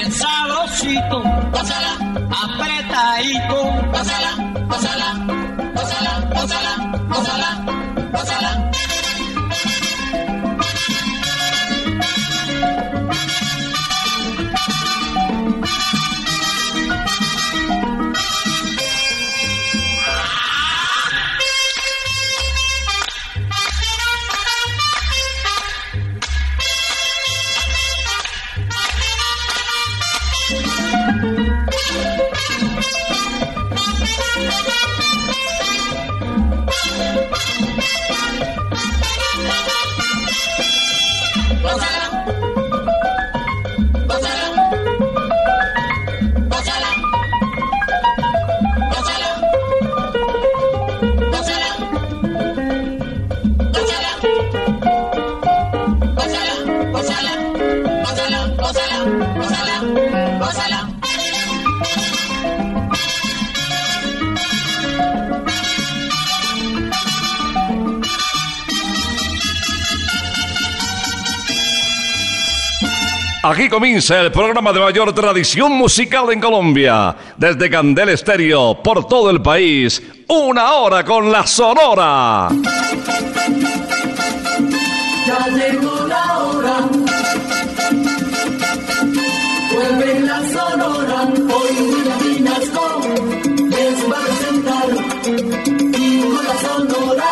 bien sabrosito, gózala, apretadito, gózala, gózala, Aquí comienza el programa de mayor tradición musical en Colombia. Desde Candel Estéreo, por todo el país. Una hora con la Sonora. Ya llegó la hora. Vuelve la Sonora. Hoy Vinasco les va a presentar. Y con la Sonora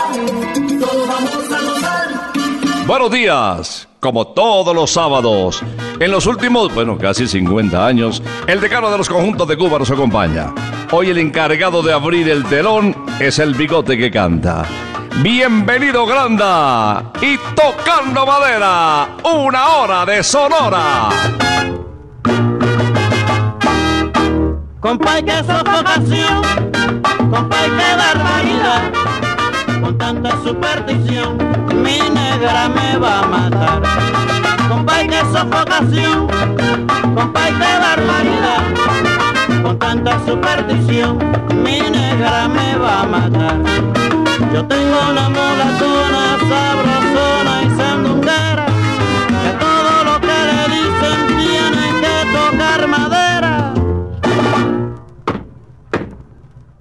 todos vamos a gozar. Buenos días. Como todos los sábados, en los últimos, bueno, casi 50 años, el decano de los conjuntos de Cuba nos acompaña. Hoy el encargado de abrir el telón es el bigote que canta. Bienvenido Granda y tocando madera, una hora de sonora. Compay, que sofocación, compay, que barbaridad, con tanta superstición, mi negra me va a matar. Sofocación, compay, que barbaridad, con tanta superstición, mi negra me va a matar. Yo tengo una mulatona sabrosona y sandunguera, que todo lo que le dicen tiene que tocar madera.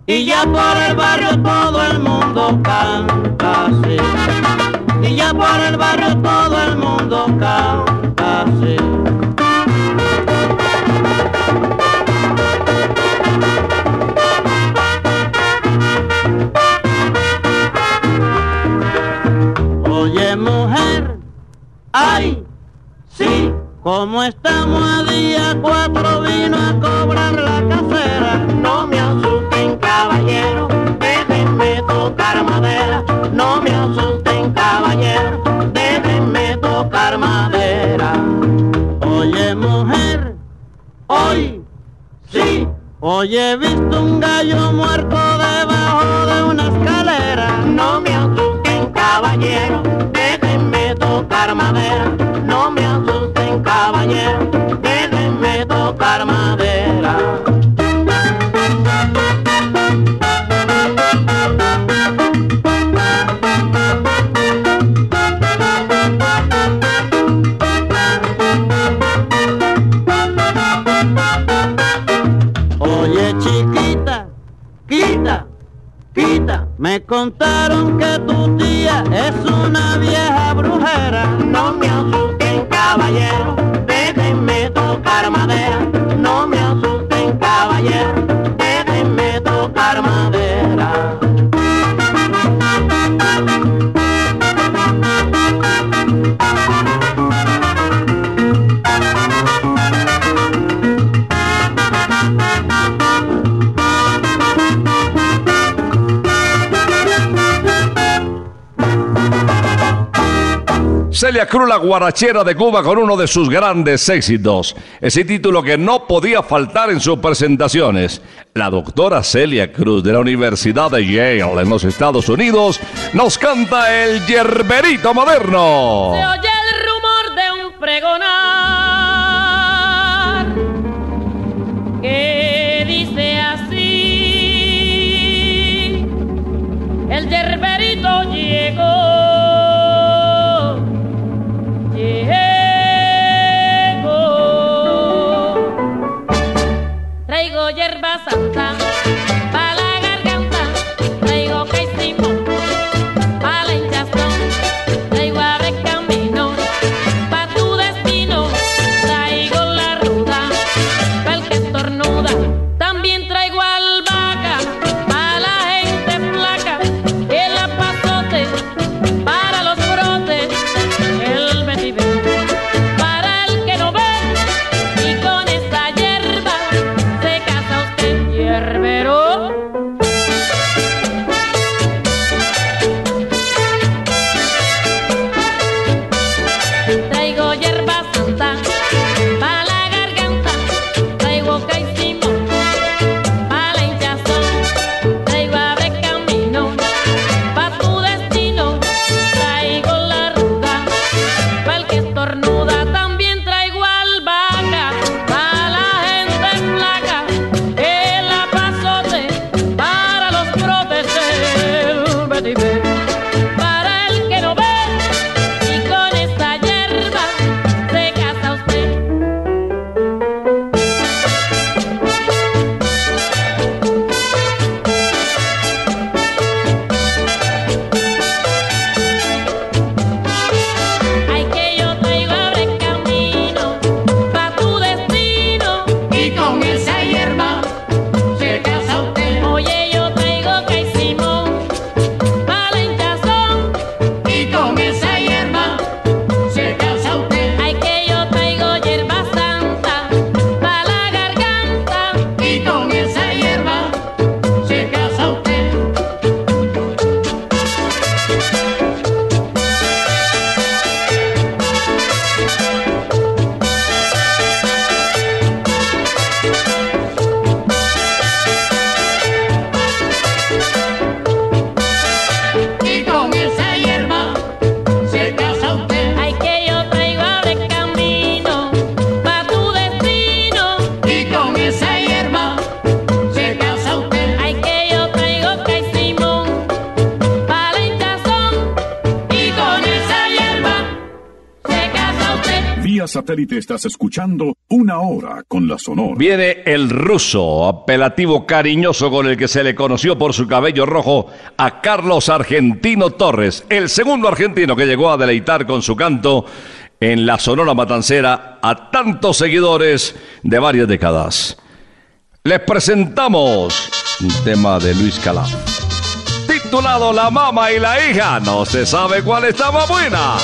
Y ya por el barrio todo el mundo canta así. Y ya por el barrio todo el mundo canta Como estamos a día cuatro vino a cobrar la casera. No me asusten caballero, déjenme tocar madera. No me asusten caballero, déjenme tocar madera. Oye mujer, hoy sí, hoy he visto un gallo muerto debajo de una escalera. No me asusten caballero, contaron Celia Cruz, la guarachera de Cuba, con uno de sus grandes éxitos. Ese título que no podía faltar en sus presentaciones. La doctora Celia Cruz de la Universidad de Yale en los Estados Unidos nos canta el yerberito moderno. Satélite estás escuchando Una Hora con la Sonora. Viene el ruso, apelativo cariñoso con el que se le conoció por su cabello rojo a Carlos Argentino Torres, el segundo argentino que llegó a deleitar con su canto en la Sonora Matancera a tantos seguidores de varias décadas. Les presentamos un tema de Luis Calaf. Titulado La mamá y la hija. No se sabe cuál estaba buena.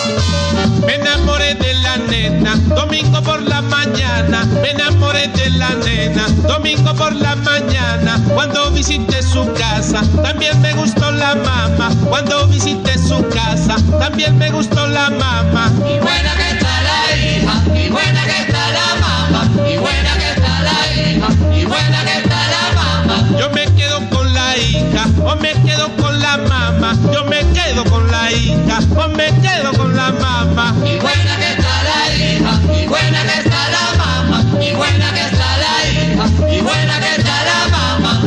Me enamoré de la nena, domingo por la mañana. Me enamoré de la nena, domingo por la mañana. Cuando visité su casa, también me gustó la mamá. Cuando visité su casa, también me gustó la mamá. Y buena que está la hija, y buena que está la mamá, y buena que está la hija, y buena que está la mamá. Yo me quedo con la hija, o me quedo con la mamá. Yo me quedo con la hija, o me quedo con la mamá. Y buena que está la hija, y buena que está la mamá, y buena que está la hija, y buena que está la mamá.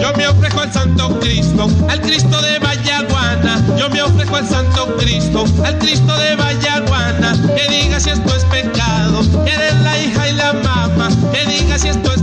Yo me ofrezco al Santo Cristo, al Cristo de Vallaguana. Yo me ofrezco al Santo Cristo, al Cristo de Vallaguana. Que diga si esto Diga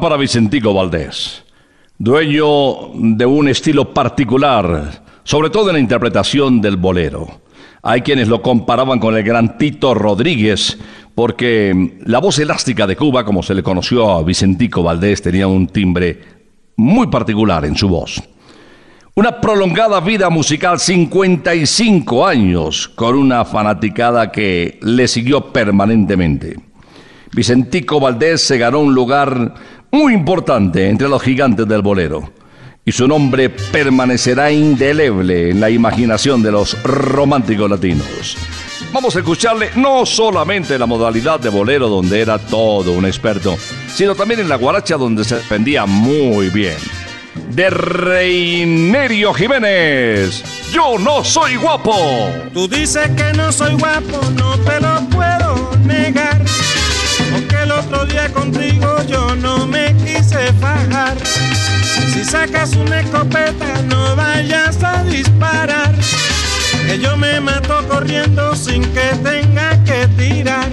Para Vicentico Valdés, dueño de un estilo particular, sobre todo en la interpretación del bolero. Hay quienes lo comparaban con el gran Tito Rodríguez, porque la voz elástica de Cuba, como se le conoció a Vicentico Valdés, tenía un timbre muy particular en su voz. Una prolongada vida musical, 55 años, con una fanaticada que le siguió permanentemente. Vicentico Valdés se ganó un lugar muy importante entre los gigantes del bolero. Y su nombre permanecerá indeleble en la imaginación de los románticos latinos. Vamos a escucharle no solamente la modalidad de bolero donde era todo un experto, sino también en la guaracha donde se defendía muy bien. De Reinerio Jiménez, yo no soy guapo. Tú dices que no soy guapo, no te lo puedo negar. Otro día contigo yo no me quise fajar. Si sacas una escopeta, no vayas a disparar. Que yo me mato corriendo sin que tenga que tirar.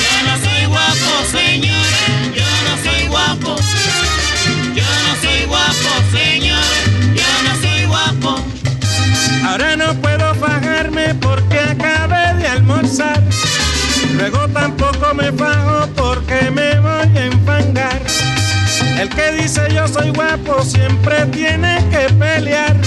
Yo no soy guapo, señores, yo no soy guapo. Yo no soy guapo, señores, yo no soy guapo. Ahora no puedo fajarme porque acabé de almorzar. Luego tampoco me fajo porque me voy a enfangar. El que dice yo soy guapo siempre tiene que pelear.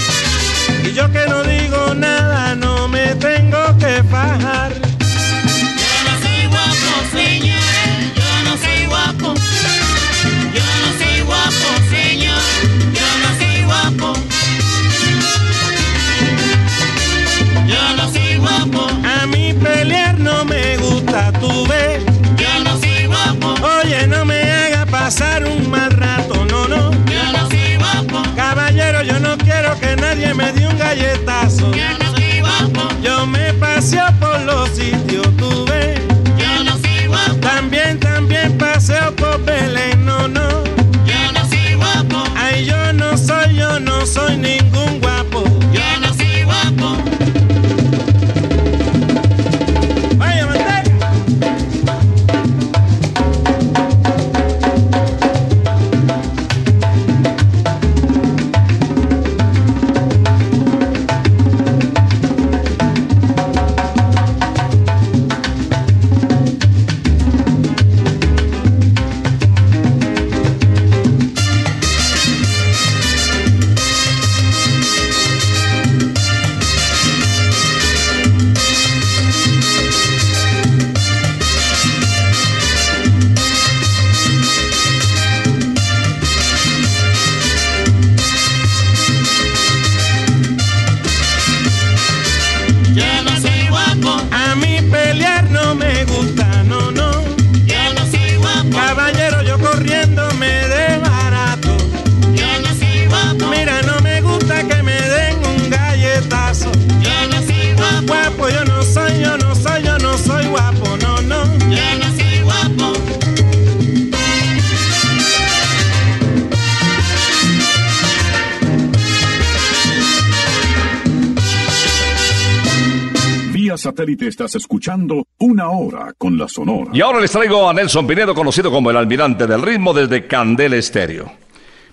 Satélite estás escuchando Una Hora con la Sonora. Y ahora les traigo a Nelson Pinedo, conocido como el almirante del ritmo desde Candel Estéreo.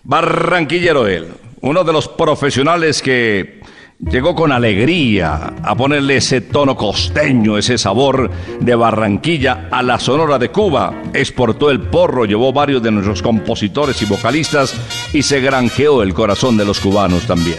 Barranquillero él, uno de los profesionales que llegó con alegría a ponerle ese tono costeño, ese sabor de Barranquilla a la Sonora de Cuba. Exportó el porro, llevó varios de nuestros compositores y vocalistas y se granjeó el corazón de los cubanos también.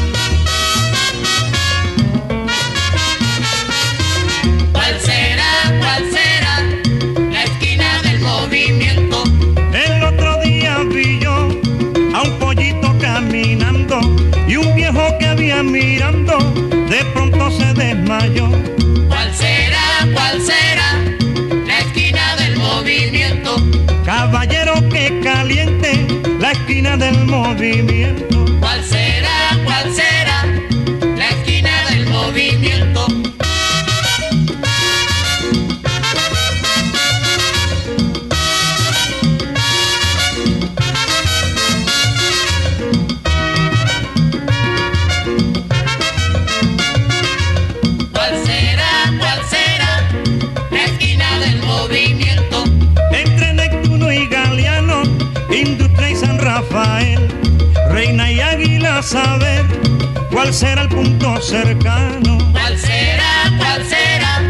La esquina del movimiento. Saber cuál será el punto cercano. ¿Cuál será, cuál será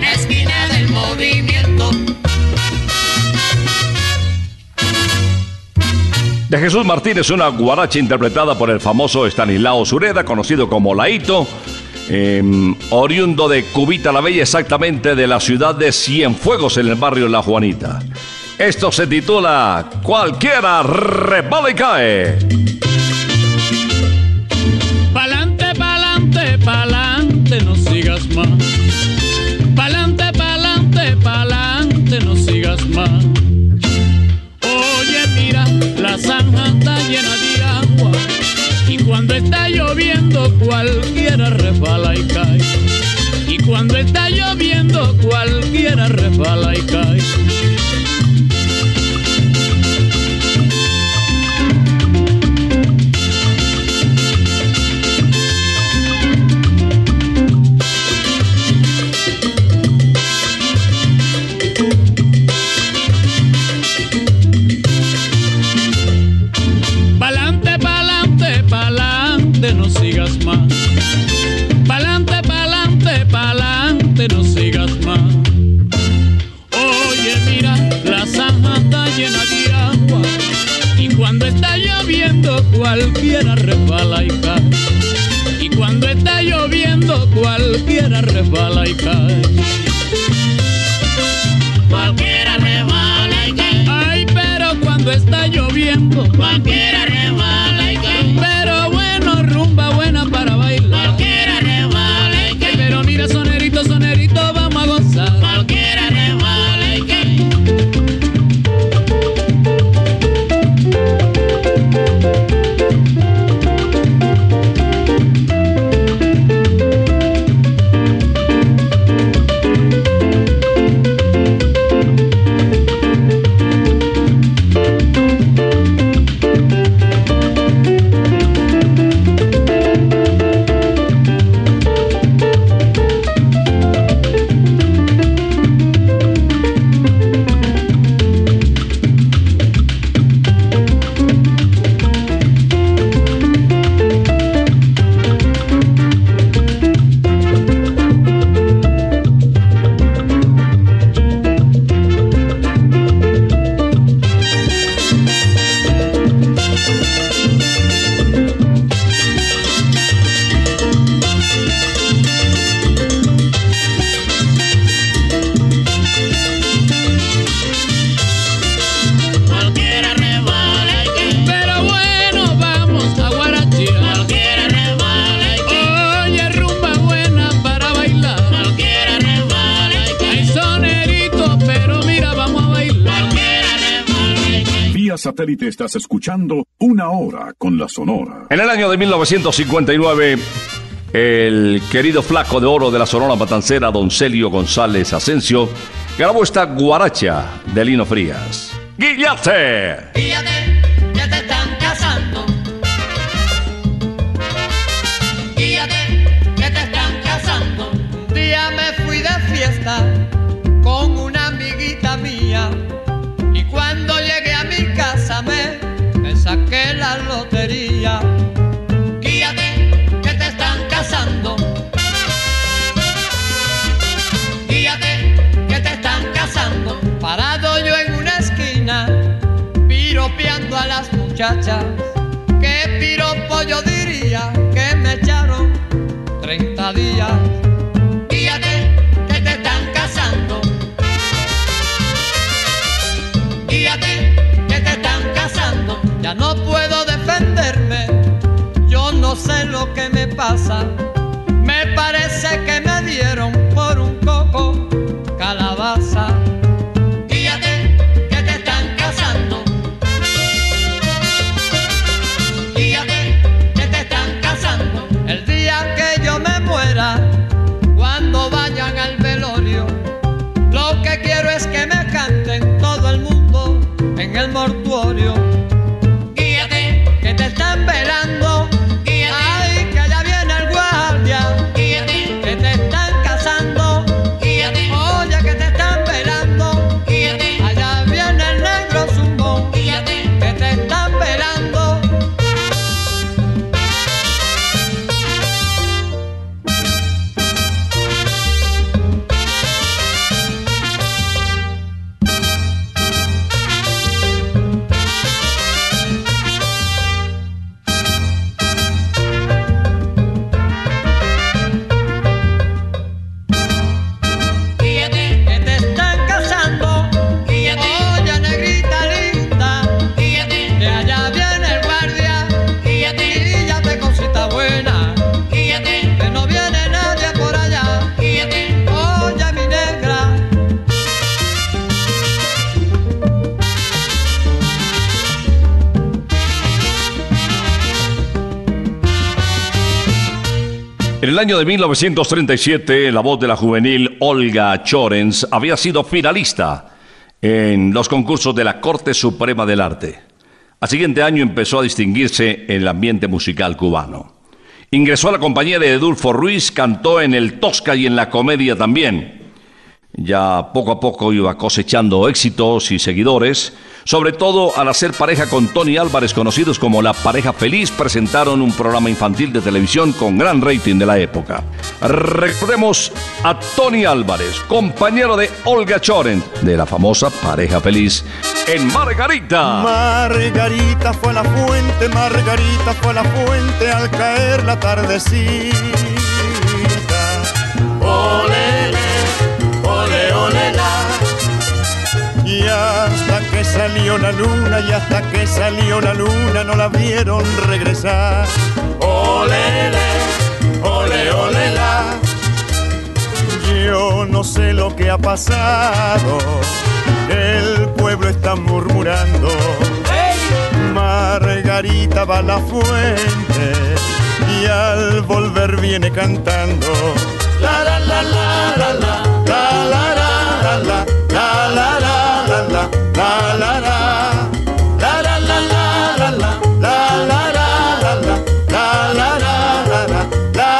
la esquina del movimiento? De Jesús Martínez, una guaracha interpretada por el famoso Estanislao Sureda, conocido como Laito, eh, oriundo de Cubita la Bella, exactamente de la ciudad de Cienfuegos, en el barrio La Juanita. Esto se titula Cualquiera rebala y cae. Lloviendo, cualquiera resbala y cae. Y cuando está lloviendo, cualquiera resbala y cae. Lloviendo, satélite estás escuchando Una Hora con la Sonora. En el año de 1959, el querido flaco de oro de la Sonora Matancera, don Celio González Asensio, grabó esta guaracha de Lino Frías. ¡Guillate! Guíate, a las muchachas. ¿Qué piropo yo diría que me echaron 30 días? En el año de 1937, la voz de la juvenil Olga Chorens había sido finalista en los concursos de la Corte Suprema del Arte. Al siguiente año empezó a distinguirse en el ambiente musical cubano. Ingresó a la compañía de Edulfo Ruiz, cantó en el Tosca y en la comedia también. Ya poco a poco iba cosechando éxitos y seguidores, sobre todo al hacer pareja con Tony Álvarez, conocidos como La Pareja Feliz, presentaron un programa infantil de televisión con gran rating de la época. Recordemos a Tony Álvarez, compañero de Olga Choren, de la famosa Pareja Feliz, en Margarita. Margarita fue a la fuente, Margarita fue a la fuente al caer la tardecita. Olele, Y hasta que salió la luna, y hasta que salió la luna, no la vieron regresar. Olele, ole, ole, la. Yo no sé lo que ha pasado, el pueblo está murmurando. Margarita va a la fuente y al volver viene cantando. La la la la la la la la la la la la la la la la la. La La la la la la. La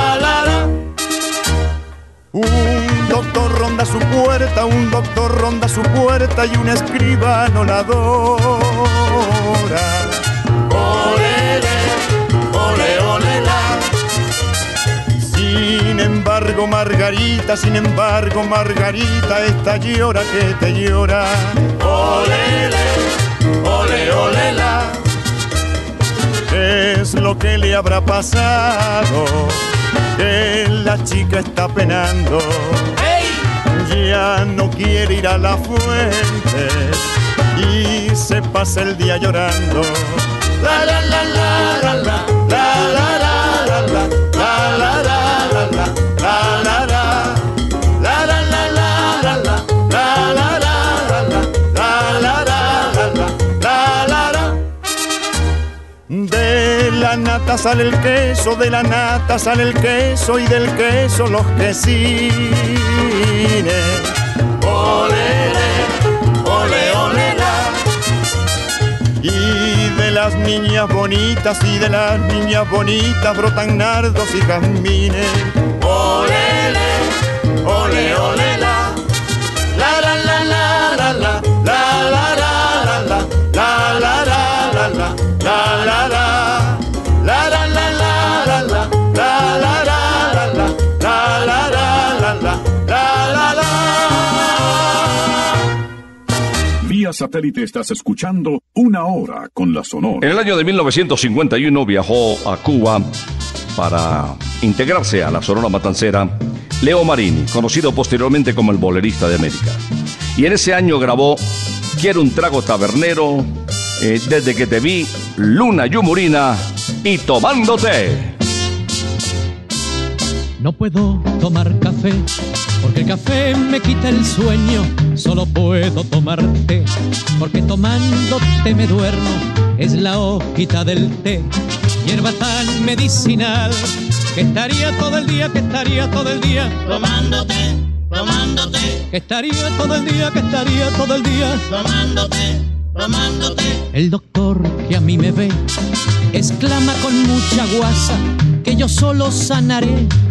un doctor ronda su puerta, un doctor ronda su puerta y un escribano la adora. Olele, ole, ole, la. Sin embargo, embargo, Margarita, sin embargo, Margarita, esta llora que te llora. Olele, ole, ole, la. ¿Qué es lo que le habrá pasado? Que la chica está penando. ¡Hey! Ya no quiere ir a la fuente y se pasa el día llorando. la la la la la la la. la. Nata sale el queso, de la nata sale el queso y del queso los quesines. Olele, ole, ole, la. Y de las niñas bonitas y de las niñas bonitas brotan nardos y jazmines. Olele, ole, ole, Vía satélite estás escuchando Una Hora con la Sonora. En el año de 1951 viajó a Cuba para integrarse a la Sonora Matancera Leo Marini, conocido posteriormente como el bolerista de América. Y en ese año grabó Quiero un trago tabernero, eh, Desde que te vi, Luna Yumurina y Tomándote. No puedo tomar café porque el café me quita el sueño. Solo puedo tomar té porque tomándote me duermo. Es la hojita del té, hierba tan medicinal que estaría todo el día, que estaría todo el día Tomándote, tomándote, que estaría todo el día, que estaría todo el día. tomándote, tomándote. El doctor que a mí me ve exclama con mucha guasa que yo solo sanaré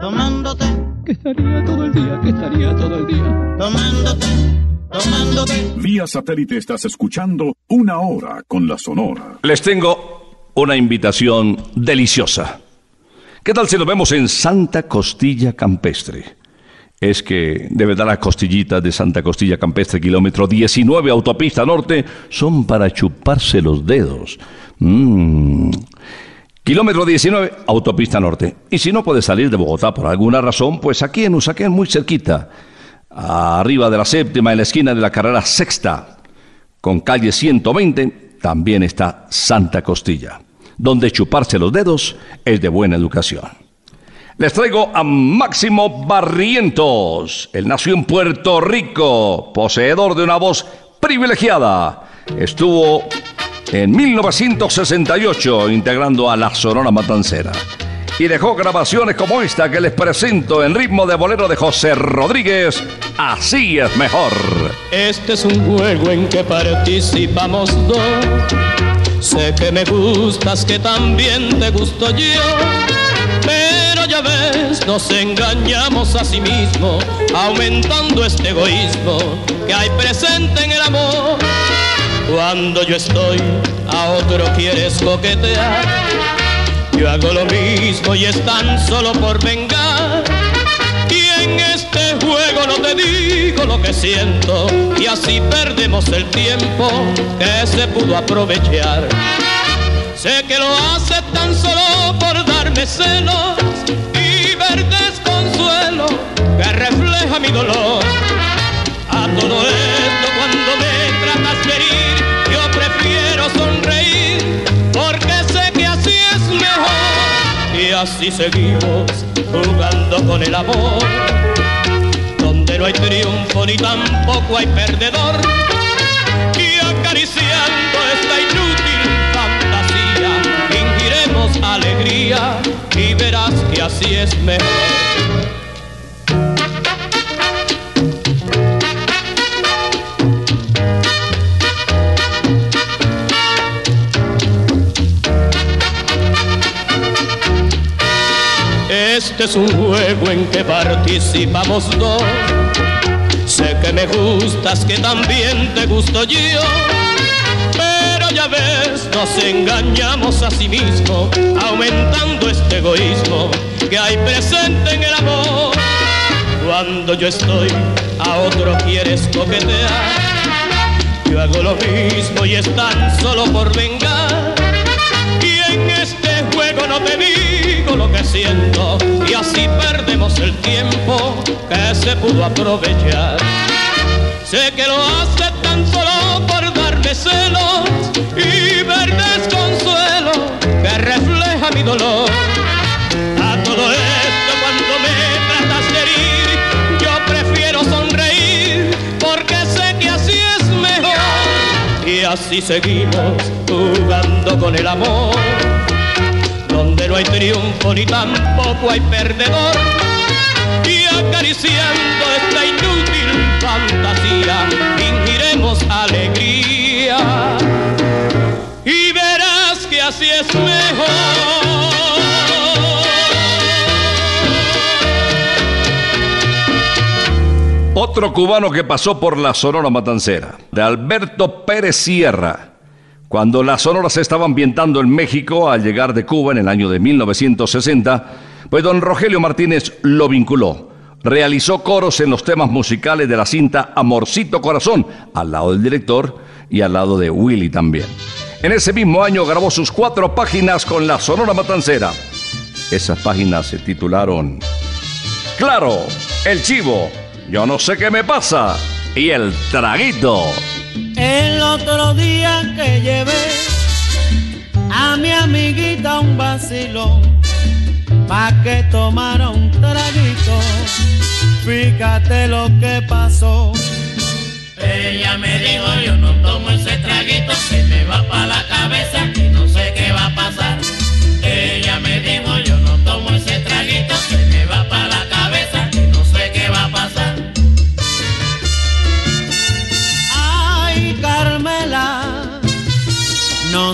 tomándote, Que estaría todo el día, que estaría todo el día. tomándote, tomándote. Vía satélite estás escuchando Una Hora con la Sonora. Les tengo una invitación deliciosa. ¿Qué tal si nos vemos en Santa Costilla Campestre? Es que de verdad las costillitas de Santa Costilla Campestre, kilómetro 19, autopista norte, son para chuparse los dedos. Mm. Kilómetro 19, autopista norte. Y si no puedes salir de Bogotá por alguna razón, pues aquí en Usaquén, muy cerquita, arriba de la séptima, en la esquina de la carrera sexta, con calle 120, también está Santa Costilla, donde chuparse los dedos es de buena educación. Les traigo a Máximo Barrientos. Él nació en Puerto Rico, poseedor de una voz privilegiada. Estuvo en 1968 integrando a la Sonora Matancera. Y dejó grabaciones como esta que les presento en ritmo de bolero de José Rodríguez. Así es mejor. Este es un juego en que participamos dos. Sé que me gustas, que también te gusto yo. Pero ya ves, nos engañamos a sí mismos, aumentando este egoísmo que hay presente en el amor. Cuando yo estoy, a otro quieres coquetear. Yo hago lo mismo y es tan solo por vengar. Y en este juego no te digo lo que siento y así perdemos el tiempo que se pudo aprovechar. Sé que lo hace tan solo por darme celos y ver desconsolado cielo que refleja mi dolor. A todo esto así seguimos jugando con el amor, donde no hay triunfo ni tampoco hay perdedor. Y acariciando esta inútil fantasía, fingiremos alegría y verás que así es mejor. Este es un juego en que participamos dos. Sé que me gustas, que también te gusto yo. Pero ya ves, nos engañamos a sí mismo, aumentando este egoísmo que hay presente en el amor. Cuando yo estoy, a otro quieres coquetear. Yo hago lo mismo y es tan solo por vengar. Y en juego no te digo lo que siento y así perdemos el tiempo que se pudo aprovechar. Sé que lo hace tan solo por darme celos y ver desconsuelo que refleja mi dolor. A todo esto cuando me tratas de herir, yo prefiero sonreír porque sé que así es mejor. Y así seguimos jugando con el amor, donde no hay triunfo ni tampoco hay perdedor. Y acariciando esta inútil fantasía, fingiremos alegría. Y verás que así es mejor. Otro cubano que pasó por la Sonora Matancera, de Alberto Pérez Sierra. Cuando la Sonora se estaba ambientando en México al llegar de Cuba en el año de 1960, pues don Rogelio Martínez lo vinculó. Realizó coros en los temas musicales de la cinta Amorcito Corazón, al lado del director y al lado de Willy también. En ese mismo año grabó sus cuatro páginas con la Sonora Matancera. Esas páginas se titularon Claro, El Chivo, Yo no sé qué me pasa y El Traguito. El otro día que llevé a mi amiguita un vacilón pa' que tomara un traguito. Fíjate lo que pasó. Ella me dijo, yo no tomo ese traguito, se me va pa' la cabeza y no sé qué va a pasar.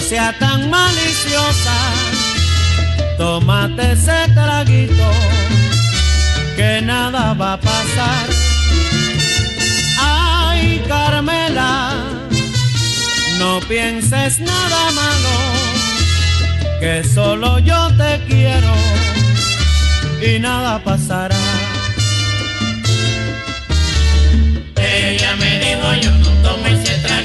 Sea tan maliciosa. Tómate ese traguito, que nada va a pasar. Ay, Carmela, no pienses nada malo, que solo yo te quiero y nada pasará. Ella me dijo, yo no tomo ese traguito,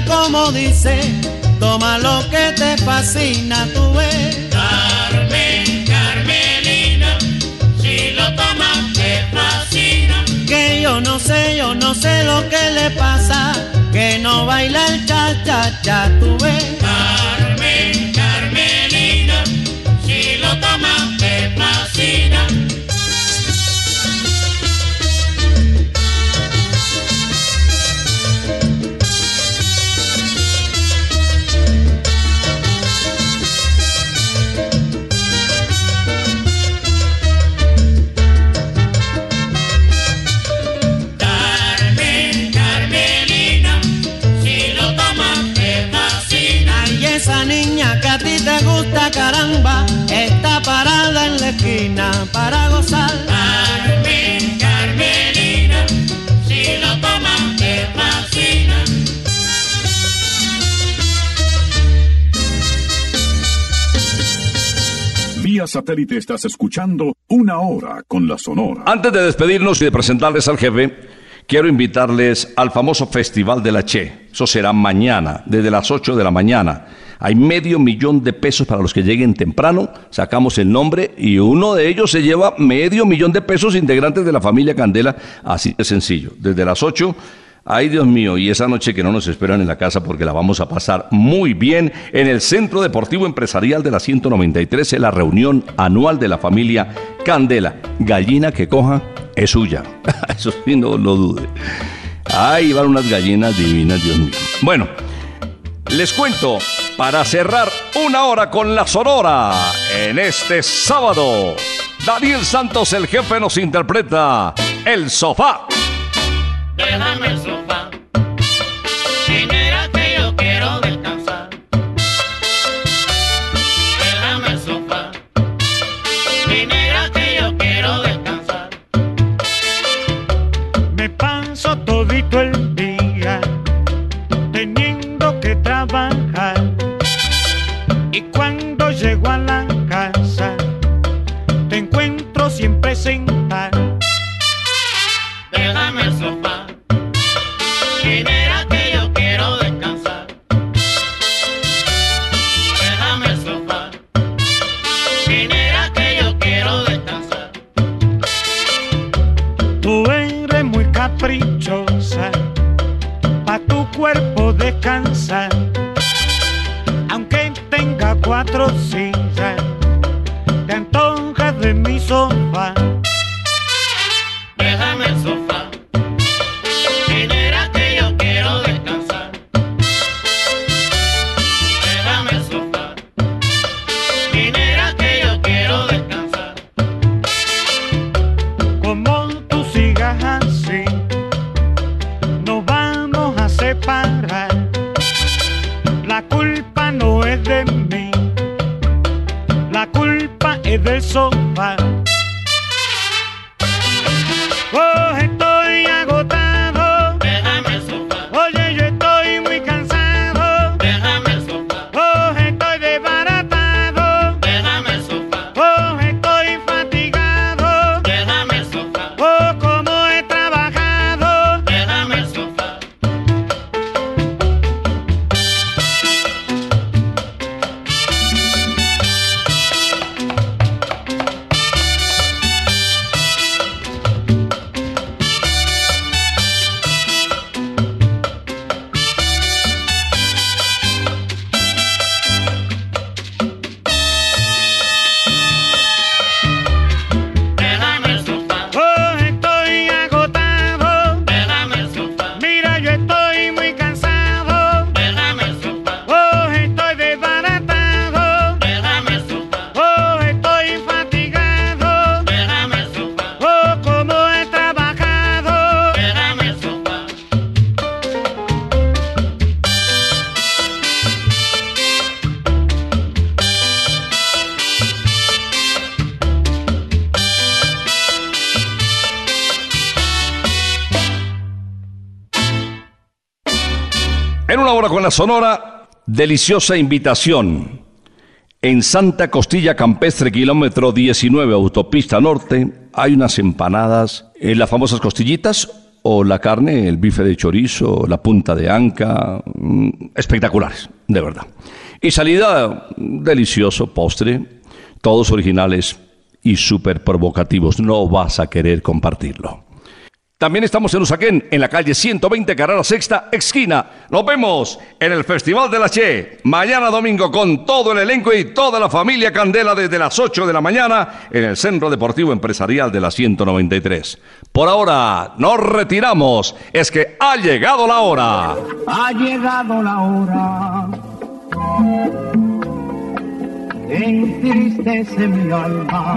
como dice, toma lo que te fascina, tú ves. Carmen, Carmelina, si lo tomas te fascina. Que yo no sé, yo no sé lo que le pasa, que no baila el cha cha cha, tú ves. te gusta caramba, está parada en la esquina para gozar. Carmen, Carmelina, si lo tomas te fascina. Vía satélite estás escuchando una hora con la Sonora. Antes de despedirnos y de presentarles al jefe, quiero invitarles al famoso Festival de la Che. Eso será mañana, desde las 8 de la mañana hay medio millón de pesos para los que lleguen temprano. Sacamos el nombre y uno de ellos se lleva medio millón de pesos integrantes de la familia Candela. Así de sencillo. Desde las 8 Ay, Dios mío, y esa noche que no nos esperan en la casa porque la vamos a pasar muy bien en el Centro Deportivo Empresarial de la 193, en la reunión anual de la familia Candela. Gallina que coja es suya. Eso sí, no lo dude. Ahí van unas gallinas divinas, Dios mío. Bueno, les cuento, para cerrar una hora con la Sonora, en este sábado, Daniel Santos, el jefe, nos interpreta El Sofá. Tú eres muy caprichosa, pa' tu cuerpo descansar. Aunque tenga cuatro sillas, te antojas de mi sofá. Déjame el sofá. Sonora, deliciosa invitación. En Santa Costilla Campestre, kilómetro 19, autopista norte, hay unas empanadas, eh, las famosas costillitas o la carne, el bife de chorizo, la punta de anca, mm, espectaculares, de verdad. Y salida, delicioso postre, todos originales y súper provocativos. No vas a querer compartirlo. También estamos en Usaquén, en la calle 120, carrera sexta, esquina. Nos vemos en el Festival de la Che, mañana domingo con todo el elenco y toda la familia Candela desde las 8 de la mañana en el Centro Deportivo Empresarial de la 193. Por ahora, nos retiramos. Es que ha llegado la hora. Ha llegado la hora. Entristece mi alma.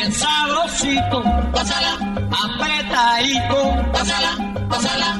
bien sabrosito, pásala, apretadito, pásala, pásala.